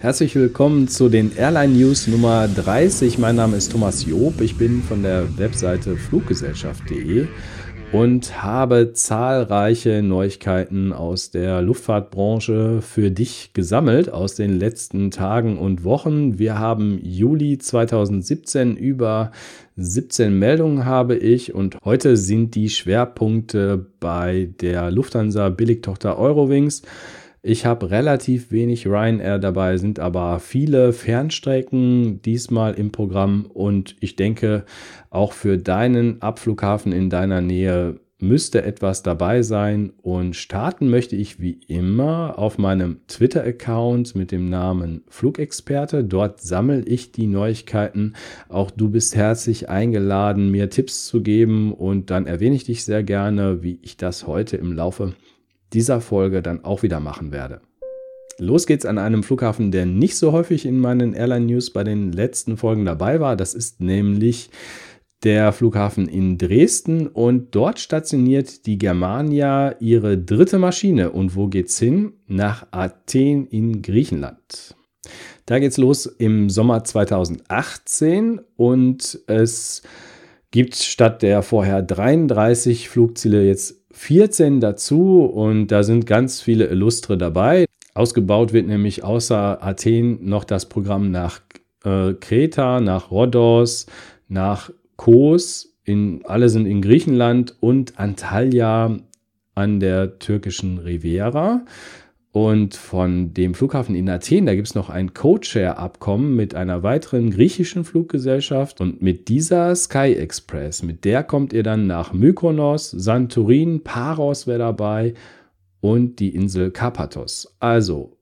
Herzlich willkommen zu den Airline News Nummer 30. Mein Name ist Thomas Job. Ich bin von der Webseite fluggesellschaft.de und habe zahlreiche Neuigkeiten aus der Luftfahrtbranche für dich gesammelt aus den letzten Tagen und Wochen. Wir haben Juli 2017 über 17 Meldungen habe ich und heute sind die Schwerpunkte bei der Lufthansa Billigtochter Eurowings. Ich habe relativ wenig Ryanair dabei, sind aber viele Fernstrecken diesmal im Programm und ich denke, auch für deinen Abflughafen in deiner Nähe müsste etwas dabei sein und starten möchte ich wie immer auf meinem Twitter-Account mit dem Namen Flugexperte. Dort sammle ich die Neuigkeiten. Auch du bist herzlich eingeladen, mir Tipps zu geben und dann erwähne ich dich sehr gerne, wie ich das heute im Laufe dieser Folge dann auch wieder machen werde. Los geht's an einem Flughafen, der nicht so häufig in meinen Airline News bei den letzten Folgen dabei war. Das ist nämlich der Flughafen in Dresden und dort stationiert die Germania ihre dritte Maschine. Und wo geht's hin? Nach Athen in Griechenland. Da geht's los im Sommer 2018 und es gibt statt der vorher 33 Flugziele jetzt 14 dazu und da sind ganz viele Illustre dabei. Ausgebaut wird nämlich außer Athen noch das Programm nach äh, Kreta, nach Rhodos, nach Kos. In, alle sind in Griechenland und Antalya an der türkischen Riviera. Und von dem Flughafen in Athen, da gibt es noch ein Codeshare-Abkommen mit einer weiteren griechischen Fluggesellschaft. Und mit dieser Sky Express, mit der kommt ihr dann nach Mykonos, Santorin, Paros wäre dabei und die Insel Karpathos. Also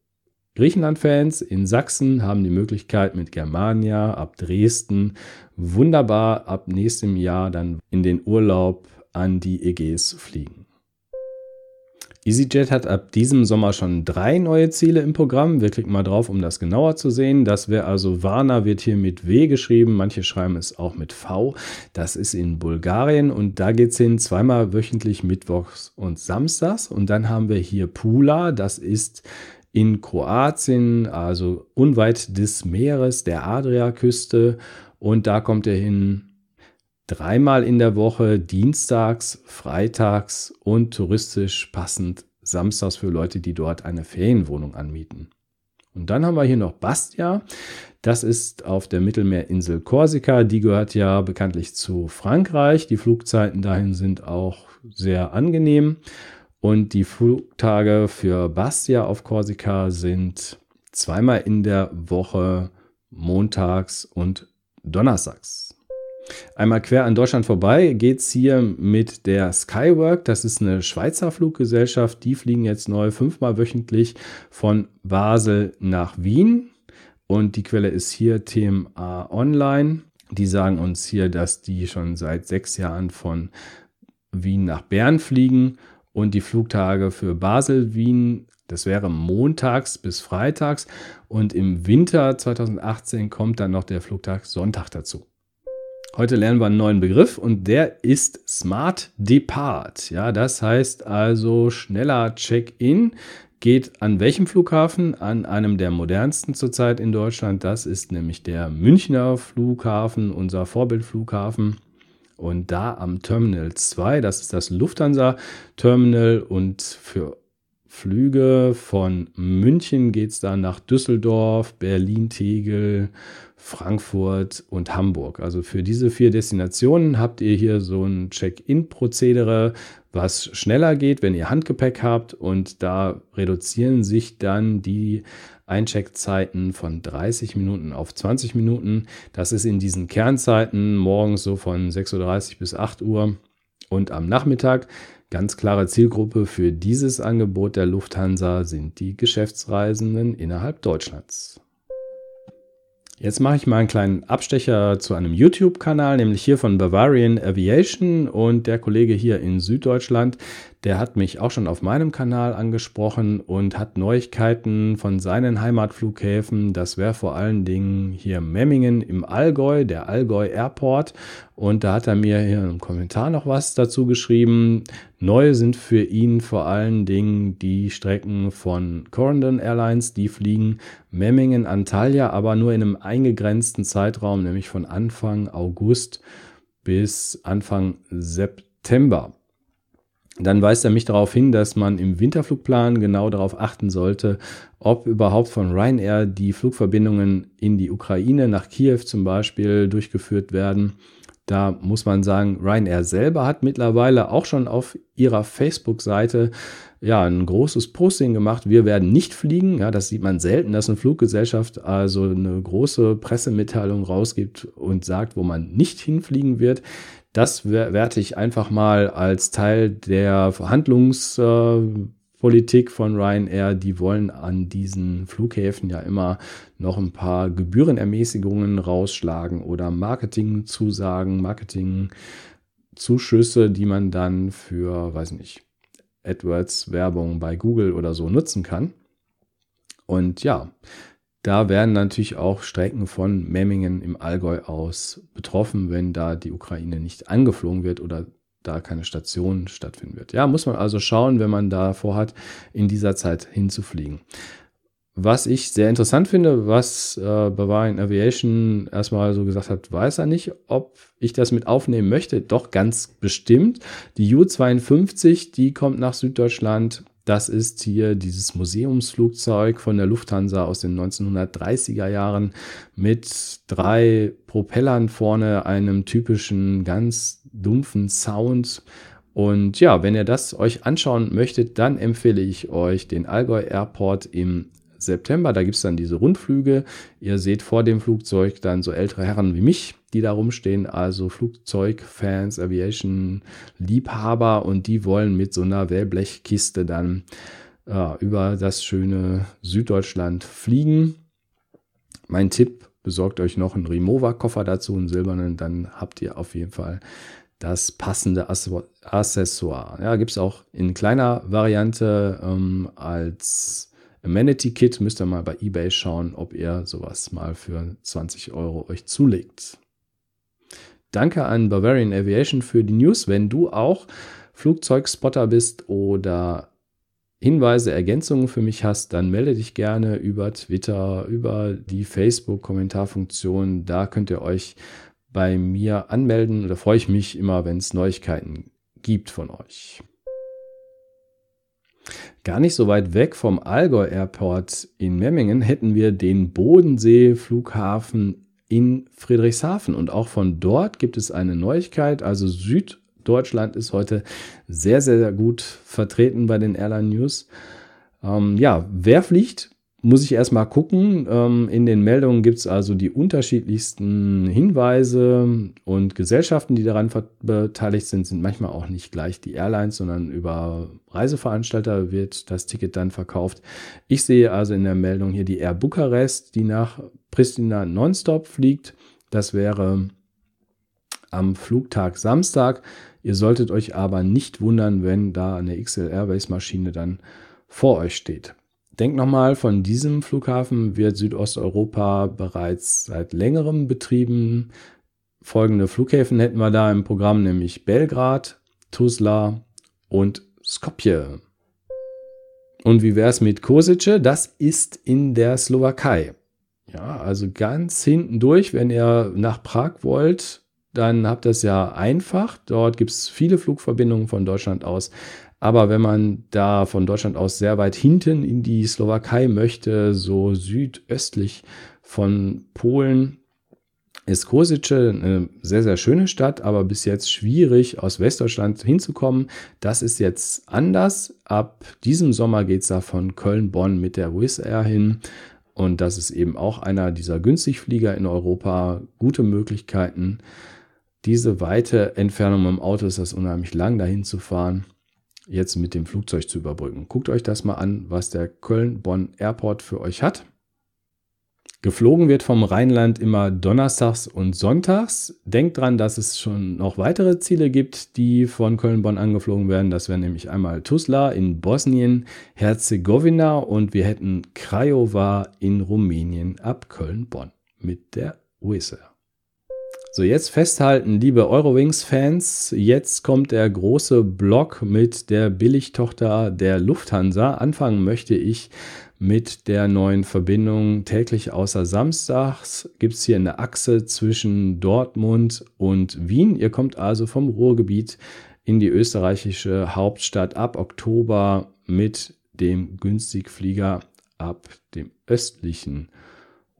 Griechenland-Fans in Sachsen haben die Möglichkeit mit Germania ab Dresden wunderbar ab nächstem Jahr dann in den Urlaub an die Ägäis fliegen. EasyJet hat ab diesem Sommer schon drei neue Ziele im Programm. Wir klicken mal drauf, um das genauer zu sehen. Das wäre also Varna wird hier mit W geschrieben. Manche schreiben es auch mit V. Das ist in Bulgarien und da geht es hin zweimal wöchentlich mittwochs und samstags. Und dann haben wir hier Pula. Das ist in Kroatien, also unweit des Meeres, der Adriaküste. Und da kommt er hin dreimal in der Woche, dienstags, freitags und touristisch passend samstags für Leute, die dort eine Ferienwohnung anmieten. Und dann haben wir hier noch Bastia. Das ist auf der Mittelmeerinsel Korsika. Die gehört ja bekanntlich zu Frankreich. Die Flugzeiten dahin sind auch sehr angenehm. Und die Flugtage für Bastia auf Korsika sind zweimal in der Woche montags und donnerstags. Einmal quer an Deutschland vorbei geht es hier mit der Skywork. Das ist eine Schweizer Fluggesellschaft. Die fliegen jetzt neu fünfmal wöchentlich von Basel nach Wien. Und die Quelle ist hier TMA Online. Die sagen uns hier, dass die schon seit sechs Jahren von Wien nach Bern fliegen und die Flugtage für Basel-Wien, das wäre montags bis freitags und im Winter 2018 kommt dann noch der Flugtag Sonntag dazu. Heute lernen wir einen neuen Begriff und der ist Smart Depart. Ja, das heißt also schneller Check-in geht an welchem Flughafen? An einem der modernsten zurzeit in Deutschland. Das ist nämlich der Münchner Flughafen, unser Vorbildflughafen. Und da am Terminal 2, das ist das Lufthansa Terminal und für Flüge von München geht es dann nach Düsseldorf, Berlin, Tegel, Frankfurt und Hamburg. Also für diese vier Destinationen habt ihr hier so ein Check-in-Prozedere, was schneller geht, wenn ihr Handgepäck habt. Und da reduzieren sich dann die Eincheckzeiten von 30 Minuten auf 20 Minuten. Das ist in diesen Kernzeiten morgens so von 6.30 Uhr bis 8 Uhr und am Nachmittag. Ganz klare Zielgruppe für dieses Angebot der Lufthansa sind die Geschäftsreisenden innerhalb Deutschlands. Jetzt mache ich mal einen kleinen Abstecher zu einem YouTube-Kanal, nämlich hier von Bavarian Aviation und der Kollege hier in Süddeutschland, Der hat mich auch schon auf meinem Kanal angesprochen und hat Neuigkeiten von seinen Heimatflughäfen. Das wäre vor allen Dingen hier Memmingen im Allgäu, der Allgäu Airport. Und da hat er mir hier im Kommentar noch was dazu geschrieben. Neu sind für ihn vor allen Dingen die Strecken von Corendon Airlines, die fliegen Memmingen, Antalya, aber nur in einem eingegrenzten Zeitraum, nämlich von Anfang August bis Anfang September. Dann weist er mich darauf hin, dass man im Winterflugplan genau darauf achten sollte, ob überhaupt von Ryanair die Flugverbindungen in die Ukraine, nach Kiew zum Beispiel, durchgeführt werden. Da muss man sagen, Ryanair selber hat mittlerweile auch schon auf ihrer Facebook-Seite ja, ein großes Posting gemacht. Wir werden nicht fliegen. Ja, das sieht man selten, dass eine Fluggesellschaft also eine große Pressemitteilung rausgibt und sagt, wo man nicht hinfliegen wird. Das werte ich einfach mal als Teil der Verhandlungspolitik von Ryanair. Die wollen an diesen Flughäfen ja immer noch ein paar Gebührenermäßigungen rausschlagen oder Marketingzusagen, Marketingzuschüsse, die man dann für, weiß nicht, AdWords-Werbung bei Google oder so nutzen kann. Und ja, da werden natürlich auch Strecken von Memmingen im Allgäu aus betroffen, wenn da die Ukraine nicht angeflogen wird oder da keine Station stattfinden wird. Ja, muss man also schauen, wenn man da vorhat, in dieser Zeit hinzufliegen. Was ich sehr interessant finde, was äh, Bavarian Aviation erstmal so gesagt hat, weiß er nicht, ob ich das mit aufnehmen möchte. Doch ganz bestimmt. Die U-52, die kommt nach Süddeutschland das ist hier dieses Museumsflugzeug von der Lufthansa aus den 1930er Jahren mit drei Propellern vorne, einem typischen ganz dumpfen Sound. Und ja, wenn ihr das euch anschauen möchtet, dann empfehle ich euch den Allgäu Airport im September. Da gibt es dann diese Rundflüge. Ihr seht vor dem Flugzeug dann so ältere Herren wie mich, die da rumstehen, also Flugzeugfans, Aviation-Liebhaber und die wollen mit so einer Wellblechkiste dann äh, über das schöne Süddeutschland fliegen. Mein Tipp, besorgt euch noch einen Remover-Koffer dazu, einen silbernen, dann habt ihr auf jeden Fall das passende Accessoire. Ja, gibt es auch in kleiner Variante ähm, als Amenity Kit müsst ihr mal bei eBay schauen, ob ihr sowas mal für 20 Euro euch zulegt. Danke an Bavarian Aviation für die News. Wenn du auch Flugzeugspotter bist oder Hinweise, Ergänzungen für mich hast, dann melde dich gerne über Twitter, über die Facebook-Kommentarfunktion. Da könnt ihr euch bei mir anmelden. Da freue ich mich immer, wenn es Neuigkeiten gibt von euch. Gar nicht so weit weg vom Allgäu Airport in Memmingen hätten wir den Bodensee-Flughafen in Friedrichshafen. Und auch von dort gibt es eine Neuigkeit. Also Süddeutschland ist heute sehr, sehr gut vertreten bei den Airline News. Ähm, ja, wer fliegt? Muss ich erstmal gucken. Ähm, in den Meldungen gibt es also die unterschiedlichsten Hinweise und Gesellschaften, die daran beteiligt sind, sind manchmal auch nicht gleich die Airlines, sondern über Reiseveranstalter wird das Ticket dann verkauft. Ich sehe also in der Meldung hier die Air Bukarest, die nach Pristina nonstop fliegt. Das wäre am Flugtag Samstag. Ihr solltet euch aber nicht wundern, wenn da eine XL Airways Maschine dann vor euch steht. Denk nochmal, von diesem Flughafen wird Südosteuropa bereits seit längerem betrieben. Folgende Flughäfen hätten wir da im Programm, nämlich Belgrad, Tuzla und Skopje. Und wie wäre es mit Kosice? Das ist in der Slowakei. Ja, also ganz hinten durch, wenn ihr nach Prag wollt, dann habt ihr es ja einfach. Dort gibt es viele Flugverbindungen von Deutschland aus. Aber wenn man da von Deutschland aus sehr weit hinten in die Slowakei möchte, so südöstlich von Polen, ist Kosice eine sehr, sehr schöne Stadt, aber bis jetzt schwierig aus Westdeutschland hinzukommen. Das ist jetzt anders. Ab diesem Sommer geht es da von Köln-Bonn mit der Wizz Air hin. Und das ist eben auch einer dieser Günstigflieger in Europa. Gute Möglichkeiten. Diese weite Entfernung im Auto ist das unheimlich lang, dahin zu fahren jetzt mit dem Flugzeug zu überbrücken. Guckt euch das mal an, was der Köln-Bonn Airport für euch hat. Geflogen wird vom Rheinland immer donnerstags und sonntags. Denkt dran, dass es schon noch weitere Ziele gibt, die von Köln-Bonn angeflogen werden. Das wäre nämlich einmal Tuzla in Bosnien, Herzegowina und wir hätten Craiova in Rumänien ab Köln-Bonn mit der Wizz so, jetzt festhalten, liebe Eurowings-Fans, jetzt kommt der große Block mit der Billigtochter der Lufthansa. Anfangen möchte ich mit der neuen Verbindung täglich außer Samstags. Gibt es hier eine Achse zwischen Dortmund und Wien. Ihr kommt also vom Ruhrgebiet in die österreichische Hauptstadt ab Oktober mit dem Günstigflieger ab dem östlichen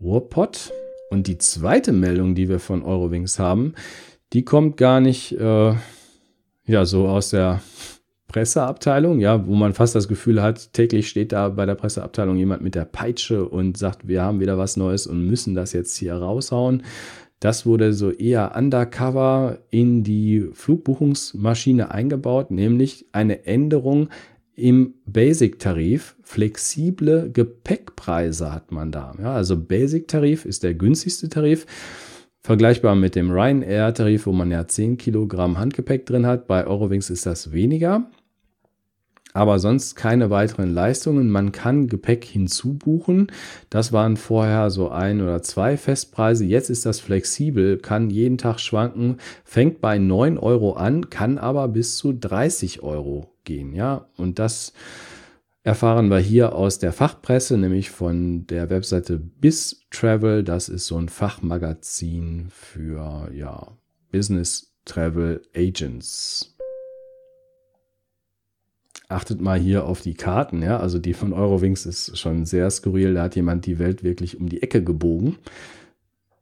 Ruhrpott. Und die zweite Meldung, die wir von Eurowings haben, die kommt gar nicht äh, ja so aus der Presseabteilung, ja, wo man fast das Gefühl hat, täglich steht da bei der Presseabteilung jemand mit der Peitsche und sagt, wir haben wieder was Neues und müssen das jetzt hier raushauen. Das wurde so eher undercover in die Flugbuchungsmaschine eingebaut, nämlich eine Änderung im Basic-Tarif flexible Gepäckpreise hat man da. Ja, also Basic-Tarif ist der günstigste Tarif, vergleichbar mit dem Ryanair-Tarif, wo man ja 10 Kilogramm Handgepäck drin hat. Bei Eurowings ist das weniger, aber sonst keine weiteren Leistungen. Man kann Gepäck hinzubuchen. Das waren vorher so ein oder zwei Festpreise. Jetzt ist das flexibel, kann jeden Tag schwanken, fängt bei 9 Euro an, kann aber bis zu 30 Euro gehen. Ja, und das erfahren wir hier aus der Fachpresse, nämlich von der Webseite Biz Travel. Das ist so ein Fachmagazin für ja, Business Travel Agents. Achtet mal hier auf die Karten, ja. Also die von Eurowings ist schon sehr skurril. Da hat jemand die Welt wirklich um die Ecke gebogen.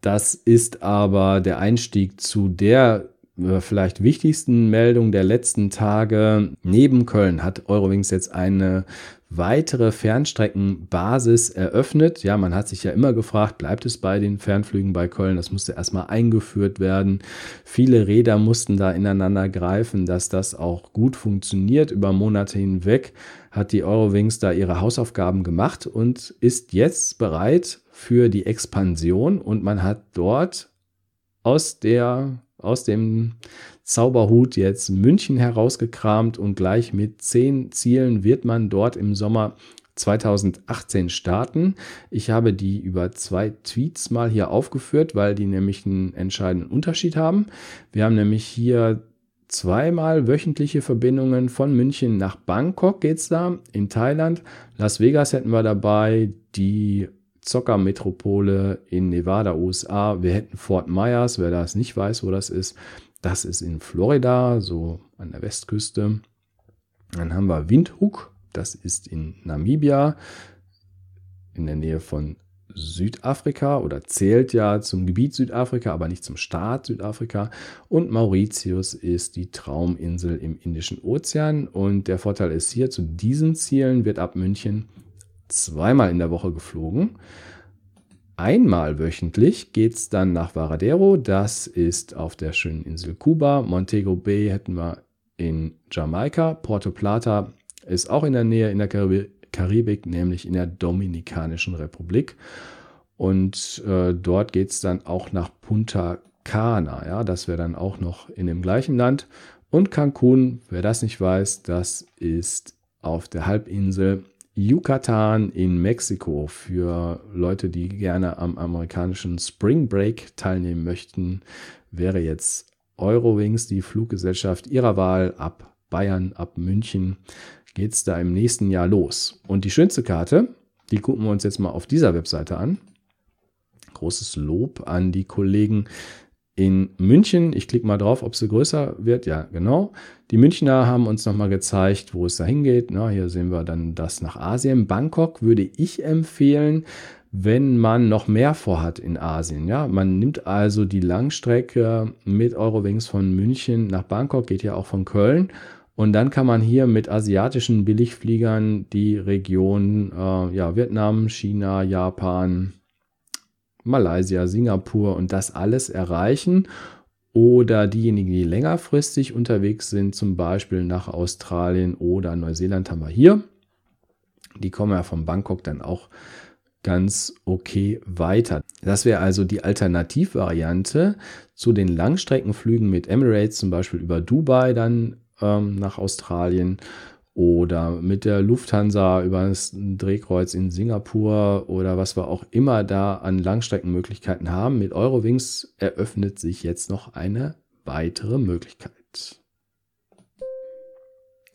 Das ist aber der Einstieg zu der äh, vielleicht wichtigsten Meldung der letzten Tage. Neben Köln hat Eurowings jetzt eine weitere Fernstreckenbasis eröffnet. Ja, man hat sich ja immer gefragt, bleibt es bei den Fernflügen bei Köln? Das musste erstmal eingeführt werden. Viele Räder mussten da ineinander greifen, dass das auch gut funktioniert. Über Monate hinweg hat die Eurowings da ihre Hausaufgaben gemacht und ist jetzt bereit für die Expansion und man hat dort aus der aus dem Zauberhut jetzt München herausgekramt und gleich mit zehn Zielen wird man dort im Sommer 2018 starten. Ich habe die über zwei Tweets mal hier aufgeführt, weil die nämlich einen entscheidenden Unterschied haben. Wir haben nämlich hier zweimal wöchentliche Verbindungen von München nach Bangkok geht's da in Thailand. Las Vegas hätten wir dabei, die Zockermetropole in Nevada, USA. Wir hätten Fort Myers, wer das nicht weiß, wo das ist. Das ist in Florida, so an der Westküste. Dann haben wir Windhoek, das ist in Namibia, in der Nähe von Südafrika oder zählt ja zum Gebiet Südafrika, aber nicht zum Staat Südafrika. Und Mauritius ist die Trauminsel im Indischen Ozean. Und der Vorteil ist hier, zu diesen Zielen wird ab München zweimal in der Woche geflogen. Einmal wöchentlich geht es dann nach Varadero. Das ist auf der schönen Insel Kuba. Montego Bay hätten wir in Jamaika. Porto Plata ist auch in der Nähe in der Karibik, nämlich in der Dominikanischen Republik. Und äh, dort geht es dann auch nach Punta Cana. Ja, das wäre dann auch noch in dem gleichen Land. Und Cancun, wer das nicht weiß, das ist auf der Halbinsel Yucatan in Mexiko für Leute, die gerne am amerikanischen Spring Break teilnehmen möchten, wäre jetzt Eurowings die Fluggesellschaft ihrer Wahl ab Bayern, ab München geht es da im nächsten Jahr los. Und die schönste Karte, die gucken wir uns jetzt mal auf dieser Webseite an. Großes Lob an die Kollegen in München. Ich klicke mal drauf, ob sie größer wird. Ja, genau. Die Münchner haben uns nochmal gezeigt, wo es da hingeht. Na, hier sehen wir dann das nach Asien. Bangkok würde ich empfehlen, wenn man noch mehr vorhat in Asien. Ja, man nimmt also die Langstrecke mit Eurowings von München nach Bangkok, geht ja auch von Köln. Und dann kann man hier mit asiatischen Billigfliegern die Region äh, ja, Vietnam, China, Japan, Malaysia, Singapur und das alles erreichen. Oder diejenigen, die längerfristig unterwegs sind, zum Beispiel nach Australien oder Neuseeland, haben wir hier. Die kommen ja von Bangkok dann auch ganz okay weiter. Das wäre also die Alternativvariante zu den Langstreckenflügen mit Emirates, zum Beispiel über Dubai dann ähm, nach Australien oder mit der Lufthansa über das Drehkreuz in Singapur oder was wir auch immer da an Langstreckenmöglichkeiten haben. Mit Eurowings eröffnet sich jetzt noch eine weitere Möglichkeit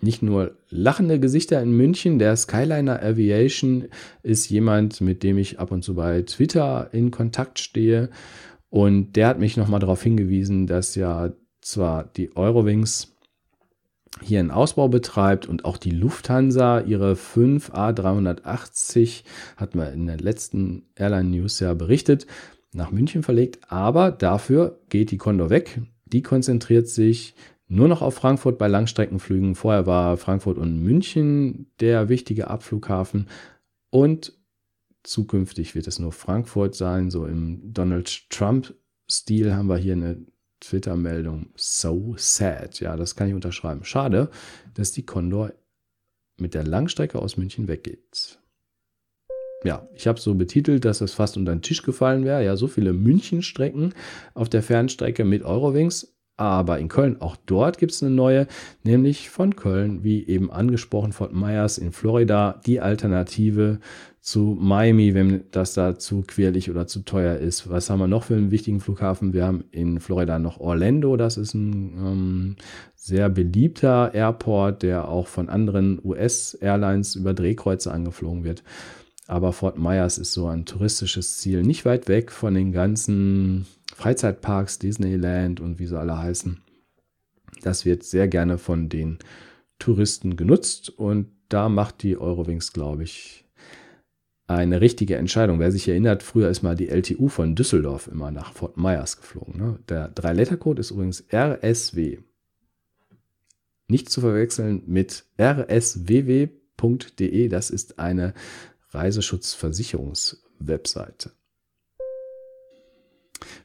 nicht nur lachende Gesichter in München. Der Skyliner Aviation ist jemand, mit dem ich ab und zu bei Twitter in Kontakt stehe. Und der hat mich nochmal darauf hingewiesen, dass ja zwar die Eurowings hier einen Ausbau betreibt und auch die Lufthansa ihre 5 A380, hat man in der letzten Airline News ja berichtet, nach München verlegt. Aber dafür geht die Condor weg. Die konzentriert sich nur noch auf Frankfurt bei Langstreckenflügen. Vorher war Frankfurt und München der wichtige Abflughafen und zukünftig wird es nur Frankfurt sein. So im Donald Trump-Stil haben wir hier eine Twitter-Meldung. So sad. Ja, das kann ich unterschreiben. Schade, dass die Condor mit der Langstrecke aus München weggeht. Ja, ich habe so betitelt, dass es fast unter den Tisch gefallen wäre. Ja, so viele München-Strecken auf der Fernstrecke mit Eurowings aber in Köln, auch dort gibt es eine neue, nämlich von Köln, wie eben angesprochen, Fort Myers in Florida, die Alternative zu Miami, wenn das da zu querlich oder zu teuer ist. Was haben wir noch für einen wichtigen Flughafen? Wir haben in Florida noch Orlando, das ist ein ähm, sehr beliebter Airport, der auch von anderen US-Airlines über Drehkreuze angeflogen wird. Aber Fort Myers ist so ein touristisches Ziel, nicht weit weg von den ganzen Freizeitparks, Disneyland und wie sie alle heißen. Das wird sehr gerne von den Touristen genutzt und da macht die Eurowings, glaube ich, eine richtige Entscheidung. Wer sich erinnert, früher ist mal die LTU von Düsseldorf immer nach Fort Myers geflogen. Ne? Der Drei-Letter-Code ist übrigens RSW. Nicht zu verwechseln mit rsww.de. Das ist eine Reiseschutzversicherungswebseite.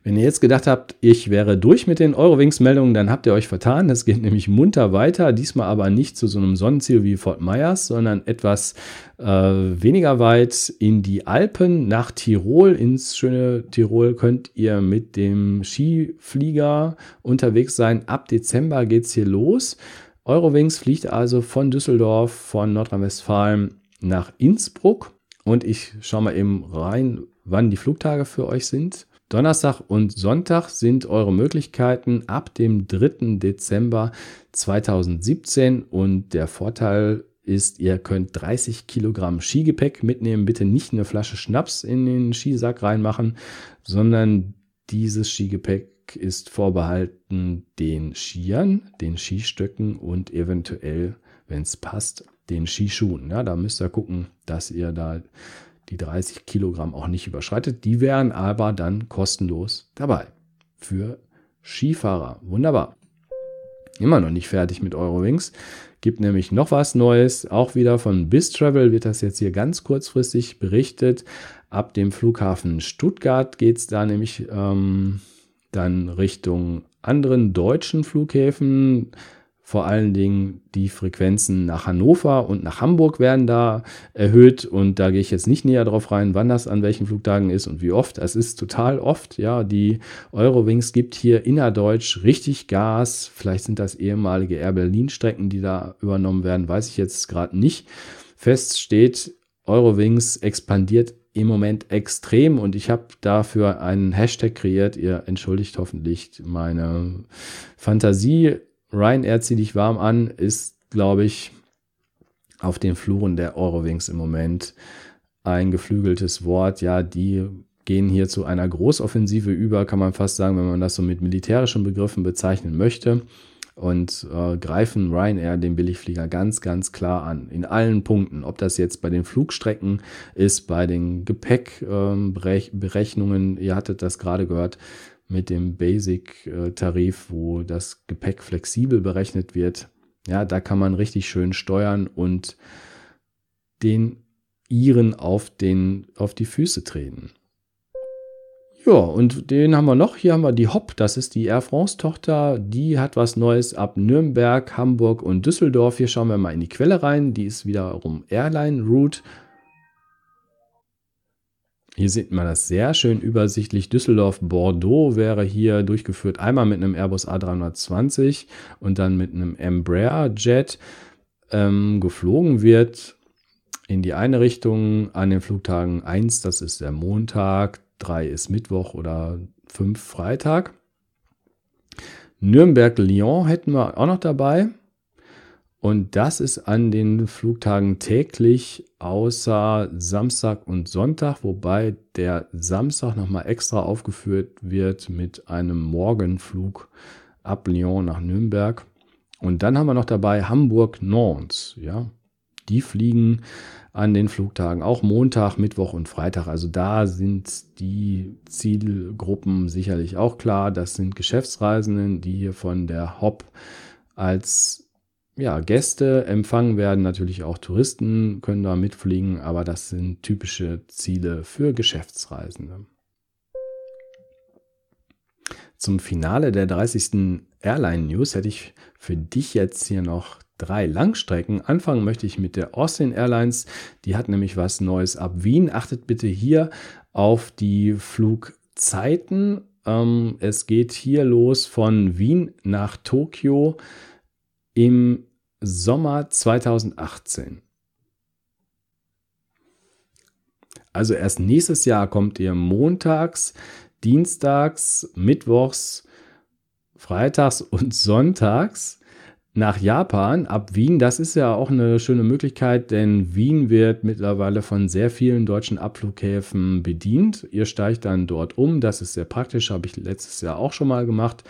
Wenn ihr jetzt gedacht habt, ich wäre durch mit den Eurowings-Meldungen, dann habt ihr euch vertan. Es geht nämlich munter weiter. Diesmal aber nicht zu so einem Sonnenziel wie Fort Myers, sondern etwas äh, weniger weit in die Alpen nach Tirol. Ins schöne Tirol könnt ihr mit dem Skiflieger unterwegs sein. Ab Dezember geht es hier los. Eurowings fliegt also von Düsseldorf, von Nordrhein-Westfalen nach Innsbruck. Und ich schaue mal eben rein, wann die Flugtage für euch sind. Donnerstag und Sonntag sind eure Möglichkeiten ab dem 3. Dezember 2017 und der Vorteil ist, ihr könnt 30 Kilogramm Skigepäck mitnehmen. Bitte nicht eine Flasche Schnaps in den Skisack reinmachen, sondern dieses Skigepäck ist vorbehalten den Skiern, den Skistöcken und eventuell, wenn es passt, den Skischuhen. Ja, da müsst ihr gucken, dass ihr da die 30 Kilogramm auch nicht überschreitet. Die wären aber dann kostenlos dabei für Skifahrer. Wunderbar. Immer noch nicht fertig mit Eurowings. Gibt nämlich noch was Neues. Auch wieder von BizTravel wird das jetzt hier ganz kurzfristig berichtet. Ab dem Flughafen Stuttgart geht es da nämlich ähm, dann Richtung anderen deutschen Flughäfen vor allen Dingen die Frequenzen nach Hannover und nach Hamburg werden da erhöht und da gehe ich jetzt nicht näher drauf rein, wann das an welchen Flugtagen ist und wie oft. Es ist total oft, ja, die Eurowings gibt hier innerdeutsch richtig Gas. Vielleicht sind das ehemalige Air Berlin Strecken, die da übernommen werden, weiß ich jetzt gerade nicht. Fest steht, Eurowings expandiert im Moment extrem und ich habe dafür einen Hashtag kreiert. Ihr entschuldigt hoffentlich meine Fantasie Ryanair zieh dich warm an ist, glaube ich, auf den Fluren der Eurowings im Moment ein geflügeltes Wort. Ja, die gehen hier zu einer Großoffensive über, kann man fast sagen, wenn man das so mit militärischen Begriffen bezeichnen möchte. Und äh, greifen Ryanair den Billigflieger ganz, ganz klar an. In allen Punkten. Ob das jetzt bei den Flugstrecken ist, bei den Gepäckberechnungen, ähm, ihr hattet das gerade gehört, mit dem Basic-Tarif, wo das Gepäck flexibel berechnet wird. Ja, da kann man richtig schön steuern und den Iren auf, den, auf die Füße treten. Ja, und den haben wir noch. Hier haben wir die Hop, das ist die Air France-Tochter. Die hat was Neues ab Nürnberg, Hamburg und Düsseldorf. Hier schauen wir mal in die Quelle rein. Die ist wiederum Airline Route Hier sieht man das sehr schön übersichtlich. Düsseldorf-Bordeaux wäre hier durchgeführt, einmal mit einem Airbus A320 und dann mit einem Embraer Jet. Ähm, geflogen wird in die eine Richtung an den Flugtagen 1, das ist der Montag, 3 ist Mittwoch oder 5 Freitag. Nürnberg-Lyon hätten wir auch noch dabei. Und das ist an den Flugtagen täglich außer Samstag und Sonntag, wobei der Samstag nochmal extra aufgeführt wird mit einem Morgenflug ab Lyon nach Nürnberg. Und dann haben wir noch dabei Hamburg-Nantes. Ja, die fliegen an den Flugtagen auch Montag, Mittwoch und Freitag. Also da sind die Zielgruppen sicherlich auch klar. Das sind Geschäftsreisenden, die hier von der HOP als ja, Gäste empfangen werden, natürlich auch Touristen können da mitfliegen, aber das sind typische Ziele für Geschäftsreisende. Zum Finale der 30. Airline News hätte ich für dich jetzt hier noch drei Langstrecken. Anfangen möchte ich mit der Austin Airlines. Die hat nämlich was Neues ab Wien. Achtet bitte hier auf die Flugzeiten. Ähm, es geht hier los von Wien nach Tokio im Sommer 2018. Also erst nächstes Jahr kommt ihr montags, dienstags, mittwochs, freitags und sonntags nach Japan ab Wien. Das ist ja auch eine schöne Möglichkeit, denn Wien wird mittlerweile von sehr vielen deutschen Abflughäfen bedient. Ihr steigt dann dort um. Das ist sehr praktisch, habe ich letztes Jahr auch schon mal gemacht.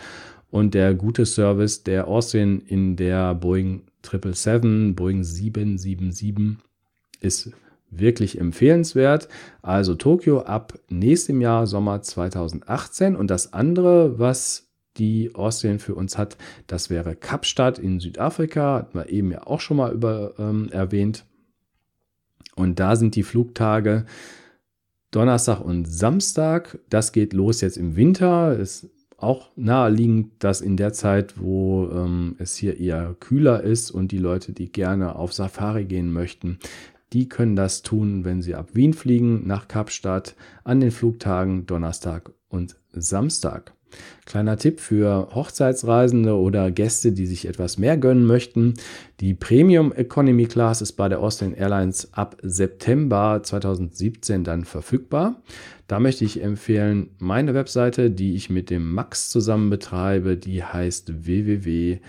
Und der gute Service der Austrian in der Boeing 777, Boeing 777 ist wirklich empfehlenswert. Also Tokio ab nächstem Jahr, Sommer 2018. Und das andere, was die Austrian für uns hat, das wäre Kapstadt in Südafrika. Hatten wir eben ja auch schon mal über ähm, erwähnt. Und da sind die Flugtage Donnerstag und Samstag. Das geht los jetzt im Winter. Es auch naheliegend, dass in der Zeit, wo ähm, es hier eher kühler ist und die Leute, die gerne auf Safari gehen möchten, die können das tun, wenn sie ab Wien fliegen nach Kapstadt an den Flugtagen Donnerstag und Samstag. Kleiner Tipp für Hochzeitsreisende oder Gäste, die sich etwas mehr gönnen möchten. Die Premium Economy Class ist bei der Austrian Airlines ab September 2017 dann verfügbar. Da möchte ich empfehlen, meine Webseite, die ich mit dem Max zusammen betreibe, die heißt www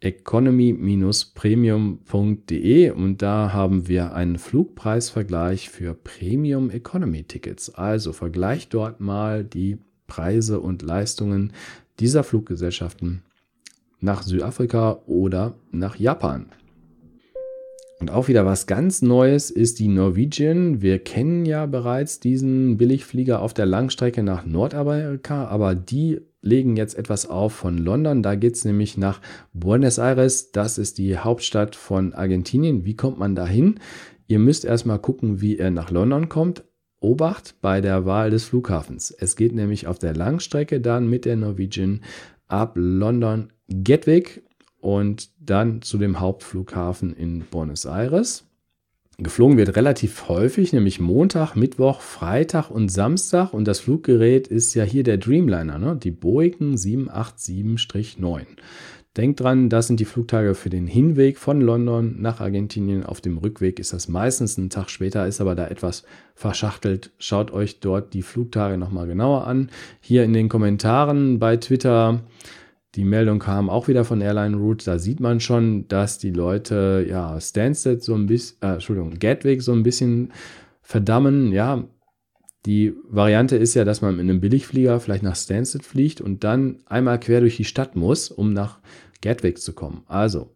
economy-premium.de und da haben wir einen Flugpreisvergleich für Premium Economy Tickets. Also vergleicht dort mal die Preise und Leistungen dieser Fluggesellschaften nach Südafrika oder nach Japan. Und auch wieder was ganz Neues ist die Norwegian. Wir kennen ja bereits diesen Billigflieger auf der Langstrecke nach Nordamerika, aber die legen jetzt etwas auf von London. Da geht es nämlich nach Buenos Aires. Das ist die Hauptstadt von Argentinien. Wie kommt man da hin? Ihr müsst erstmal gucken, wie er nach London kommt. Obacht bei der Wahl des Flughafens. Es geht nämlich auf der Langstrecke dann mit der Norwegian ab London Gatwick und dann zu dem Hauptflughafen in Buenos Aires. Geflogen wird relativ häufig, nämlich Montag, Mittwoch, Freitag und Samstag. Und das Fluggerät ist ja hier der Dreamliner, ne? die Boeing 787-9. Denkt dran, das sind die Flugtage für den Hinweg von London nach Argentinien. Auf dem Rückweg ist das meistens ein Tag später, ist aber da etwas verschachtelt. Schaut euch dort die Flugtage nochmal genauer an. Hier in den Kommentaren bei Twitter. Die Meldung kam auch wieder von Airline Route. Da sieht man schon, dass die Leute ja Stansted so ein bisschen, äh, Entschuldigung, Gatwick so ein bisschen verdammen. Ja, die Variante ist ja, dass man mit einem Billigflieger vielleicht nach Stansted fliegt und dann einmal quer durch die Stadt muss, um nach Gatwick zu kommen. Also,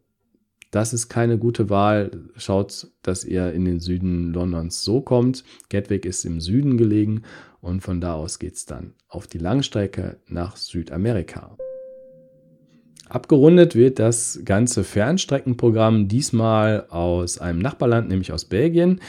das ist keine gute Wahl. Schaut, dass ihr in den Süden Londons so kommt. Gatwick ist im Süden gelegen und von da aus geht es dann auf die Langstrecke nach Südamerika. Abgerundet wird das ganze Fernstreckenprogramm diesmal aus einem Nachbarland, nämlich aus Belgien.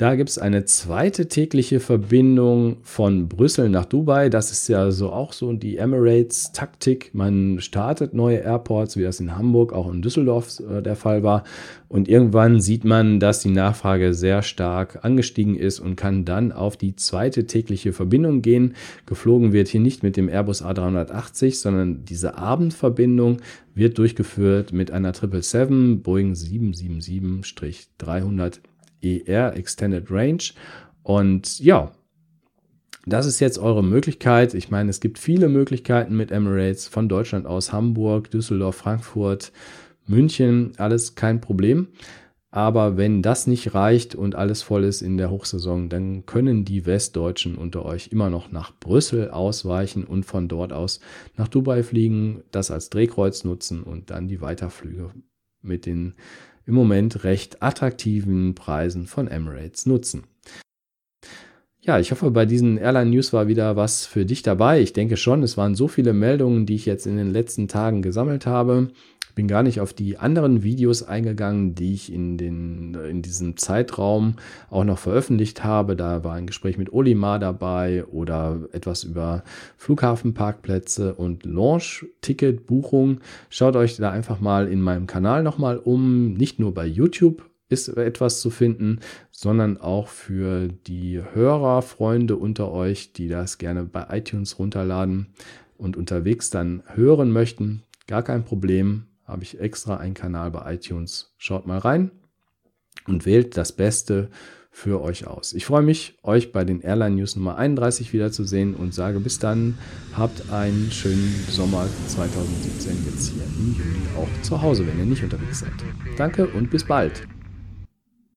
Da gibt es eine zweite tägliche Verbindung von Brüssel nach Dubai. Das ist ja so auch so die Emirates-Taktik. Man startet neue Airports, wie das in Hamburg, auch in Düsseldorf äh, der Fall war. Und irgendwann sieht man, dass die Nachfrage sehr stark angestiegen ist und kann dann auf die zweite tägliche Verbindung gehen. Geflogen wird hier nicht mit dem Airbus A380, sondern diese Abendverbindung wird durchgeführt mit einer 777 Boeing 777-300 ER Extended Range. Und ja, das ist jetzt eure Möglichkeit. Ich meine, es gibt viele Möglichkeiten mit Emirates von Deutschland aus, Hamburg, Düsseldorf, Frankfurt, München, alles kein Problem. Aber wenn das nicht reicht und alles voll ist in der Hochsaison, dann können die Westdeutschen unter euch immer noch nach Brüssel ausweichen und von dort aus nach Dubai fliegen, das als Drehkreuz nutzen und dann die Weiterflüge mit den im Moment recht attraktiven Preisen von Emirates nutzen. Ja, ich hoffe, bei diesen Airline News war wieder was für dich dabei. Ich denke schon, es waren so viele Meldungen, die ich jetzt in den letzten Tagen gesammelt habe bin gar nicht auf die anderen Videos eingegangen, die ich in, den, in diesem Zeitraum auch noch veröffentlicht habe. Da war ein Gespräch mit Olimar dabei oder etwas über Flughafenparkplätze und Launch-Ticket-Buchung. Schaut euch da einfach mal in meinem Kanal nochmal um. Nicht nur bei YouTube ist etwas zu finden, sondern auch für die Hörerfreunde unter euch, die das gerne bei iTunes runterladen und unterwegs dann hören möchten. Gar kein Problem habe ich extra einen Kanal bei iTunes. Schaut mal rein und wählt das Beste für euch aus. Ich freue mich, euch bei den Airline News Nummer 31 wiederzusehen und sage bis dann, habt einen schönen Sommer 2017 jetzt hier im Juli auch zu Hause, wenn ihr nicht unterwegs seid. Danke und bis bald.